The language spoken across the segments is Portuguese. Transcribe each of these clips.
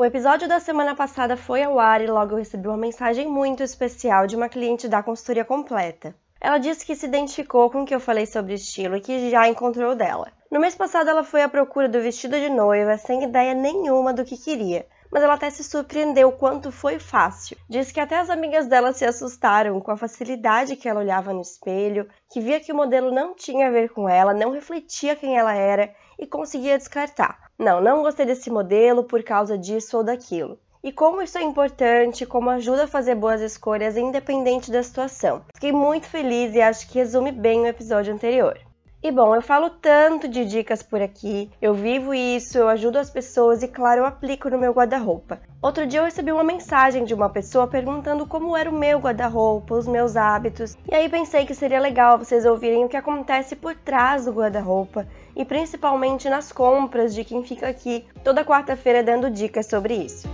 O episódio da semana passada foi ao ar e logo eu recebi uma mensagem muito especial de uma cliente da consultoria completa. Ela disse que se identificou com o que eu falei sobre estilo e que já encontrou dela. No mês passado ela foi à procura do vestido de noiva sem ideia nenhuma do que queria, mas ela até se surpreendeu quanto foi fácil. Disse que até as amigas dela se assustaram com a facilidade que ela olhava no espelho, que via que o modelo não tinha a ver com ela, não refletia quem ela era e conseguia descartar. Não, não gostei desse modelo por causa disso ou daquilo. E como isso é importante, como ajuda a fazer boas escolhas independente da situação. Fiquei muito feliz e acho que resume bem o episódio anterior. E bom, eu falo tanto de dicas por aqui, eu vivo isso, eu ajudo as pessoas e, claro, eu aplico no meu guarda-roupa. Outro dia eu recebi uma mensagem de uma pessoa perguntando como era o meu guarda-roupa, os meus hábitos, e aí pensei que seria legal vocês ouvirem o que acontece por trás do guarda-roupa e principalmente nas compras de quem fica aqui toda quarta-feira dando dicas sobre isso.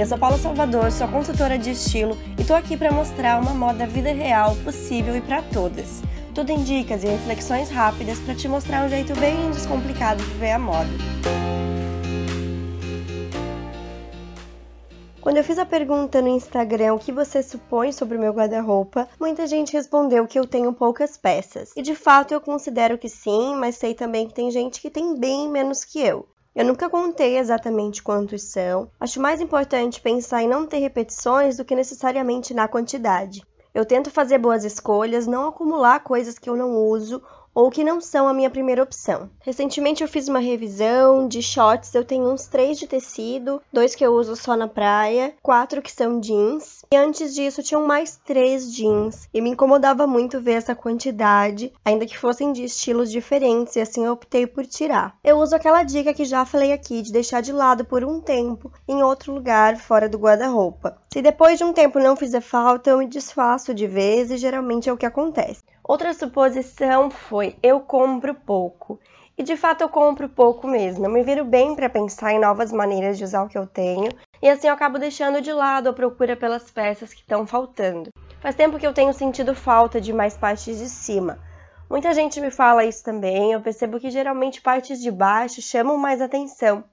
Eu sou Paula Salvador, sou consultora de estilo e tô aqui para mostrar uma moda vida real, possível e para todas. Tudo em dicas e reflexões rápidas para te mostrar um jeito bem descomplicado de ver a moda. Quando eu fiz a pergunta no Instagram o que você supõe sobre o meu guarda-roupa, muita gente respondeu que eu tenho poucas peças. E de fato eu considero que sim, mas sei também que tem gente que tem bem menos que eu. Eu nunca contei exatamente quantos são. Acho mais importante pensar em não ter repetições do que necessariamente na quantidade. Eu tento fazer boas escolhas, não acumular coisas que eu não uso ou que não são a minha primeira opção. Recentemente eu fiz uma revisão de shorts, eu tenho uns três de tecido, dois que eu uso só na praia, quatro que são jeans, e antes disso tinham mais três jeans, e me incomodava muito ver essa quantidade, ainda que fossem de estilos diferentes, e assim eu optei por tirar. Eu uso aquela dica que já falei aqui, de deixar de lado por um tempo, em outro lugar, fora do guarda-roupa. Se depois de um tempo não fizer falta, eu me desfaço de vez, e geralmente é o que acontece. Outra suposição foi: eu compro pouco. E de fato eu compro pouco mesmo. Eu me viro bem para pensar em novas maneiras de usar o que eu tenho, e assim eu acabo deixando de lado a procura pelas peças que estão faltando. Faz tempo que eu tenho sentido falta de mais partes de cima. Muita gente me fala isso também, eu percebo que geralmente partes de baixo chamam mais atenção.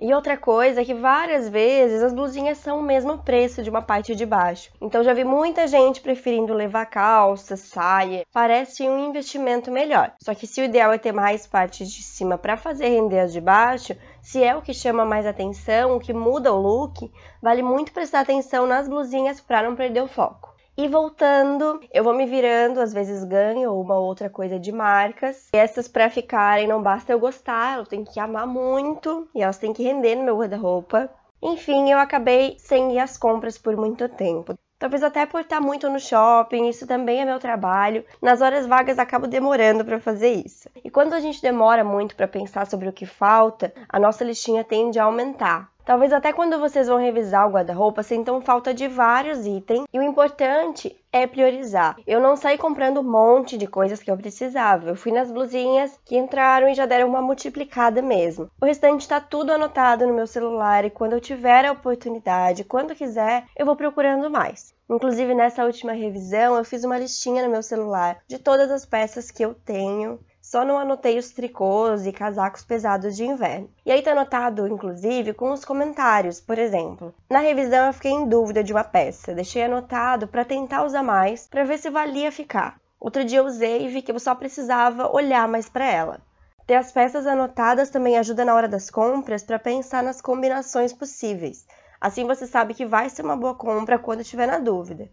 E outra coisa é que várias vezes as blusinhas são o mesmo preço de uma parte de baixo. Então já vi muita gente preferindo levar calça, saia. Parece um investimento melhor. Só que se o ideal é ter mais partes de cima para fazer render as de baixo, se é o que chama mais atenção, o que muda o look, vale muito prestar atenção nas blusinhas para não perder o foco. E voltando, eu vou me virando, às vezes ganho uma outra coisa de marcas. E essas para ficarem, não basta eu gostar, eu tenho que amar muito e elas têm que render no meu guarda-roupa. Enfim, eu acabei sem ir às compras por muito tempo. Talvez até por estar muito no shopping, isso também é meu trabalho. Nas horas vagas acabo demorando para fazer isso. E quando a gente demora muito para pensar sobre o que falta, a nossa listinha tende a aumentar. Talvez até quando vocês vão revisar o guarda-roupa sintam falta de vários itens e o importante é priorizar. Eu não saí comprando um monte de coisas que eu precisava. Eu fui nas blusinhas que entraram e já deram uma multiplicada mesmo. O restante está tudo anotado no meu celular e quando eu tiver a oportunidade, quando quiser, eu vou procurando mais. Inclusive nessa última revisão, eu fiz uma listinha no meu celular de todas as peças que eu tenho só não anotei os tricôs e casacos pesados de inverno. E aí tá anotado, inclusive, com os comentários, por exemplo. Na revisão eu fiquei em dúvida de uma peça, deixei anotado para tentar usar mais, para ver se valia ficar. Outro dia eu usei e vi que eu só precisava olhar mais para ela. Ter as peças anotadas também ajuda na hora das compras para pensar nas combinações possíveis. Assim você sabe que vai ser uma boa compra quando estiver na dúvida.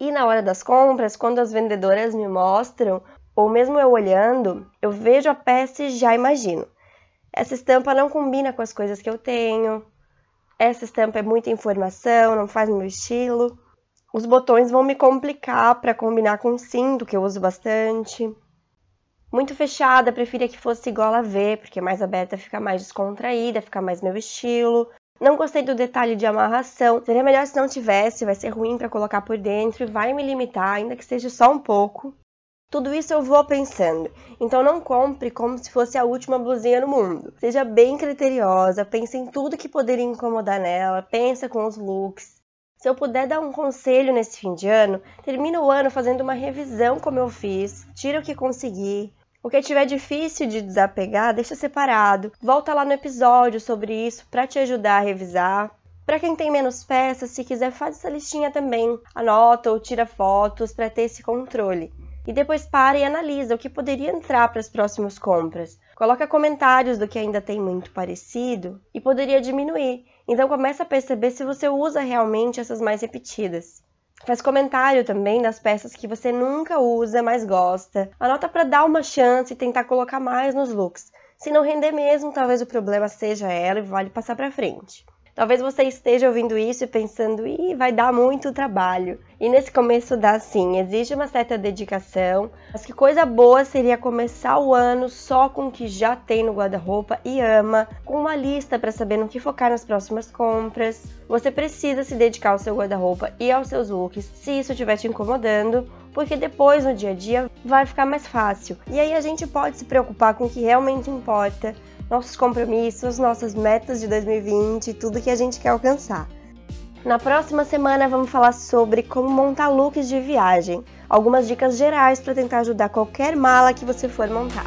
E na hora das compras, quando as vendedoras me mostram ou mesmo eu olhando, eu vejo a peça e já imagino. Essa estampa não combina com as coisas que eu tenho. Essa estampa é muita informação, não faz meu estilo. Os botões vão me complicar para combinar com o cinto, que eu uso bastante. Muito fechada, preferia que fosse igual a V, porque mais aberta fica mais descontraída, fica mais meu estilo. Não gostei do detalhe de amarração. Seria melhor se não tivesse, vai ser ruim para colocar por dentro e vai me limitar, ainda que seja só um pouco. Tudo isso eu vou pensando. Então não compre como se fosse a última blusinha no mundo. Seja bem criteriosa, pense em tudo que poderia incomodar nela, pensa com os looks. Se eu puder dar um conselho nesse fim de ano, termina o ano fazendo uma revisão como eu fiz, tira o que conseguir, O que tiver difícil de desapegar, deixa separado. Volta lá no episódio sobre isso para te ajudar a revisar. Para quem tem menos peças, se quiser faz essa listinha também. Anota ou tira fotos para ter esse controle. E depois para e analisa o que poderia entrar para as próximas compras. Coloca comentários do que ainda tem muito parecido e poderia diminuir. Então começa a perceber se você usa realmente essas mais repetidas. Faz comentário também das peças que você nunca usa, mas gosta. Anota para dar uma chance e tentar colocar mais nos looks. Se não render mesmo, talvez o problema seja ela e vale passar para frente. Talvez você esteja ouvindo isso e pensando, ih, vai dar muito trabalho. E nesse começo dá sim, exige uma certa dedicação, mas que coisa boa seria começar o ano só com o que já tem no guarda-roupa e ama, com uma lista para saber no que focar nas próximas compras. Você precisa se dedicar ao seu guarda-roupa e aos seus looks, se isso estiver te incomodando, porque depois no dia a dia vai ficar mais fácil. E aí a gente pode se preocupar com o que realmente importa nossos compromissos, nossas metas de 2020 e tudo que a gente quer alcançar. Na próxima semana vamos falar sobre como montar looks de viagem, algumas dicas gerais para tentar ajudar qualquer mala que você for montar.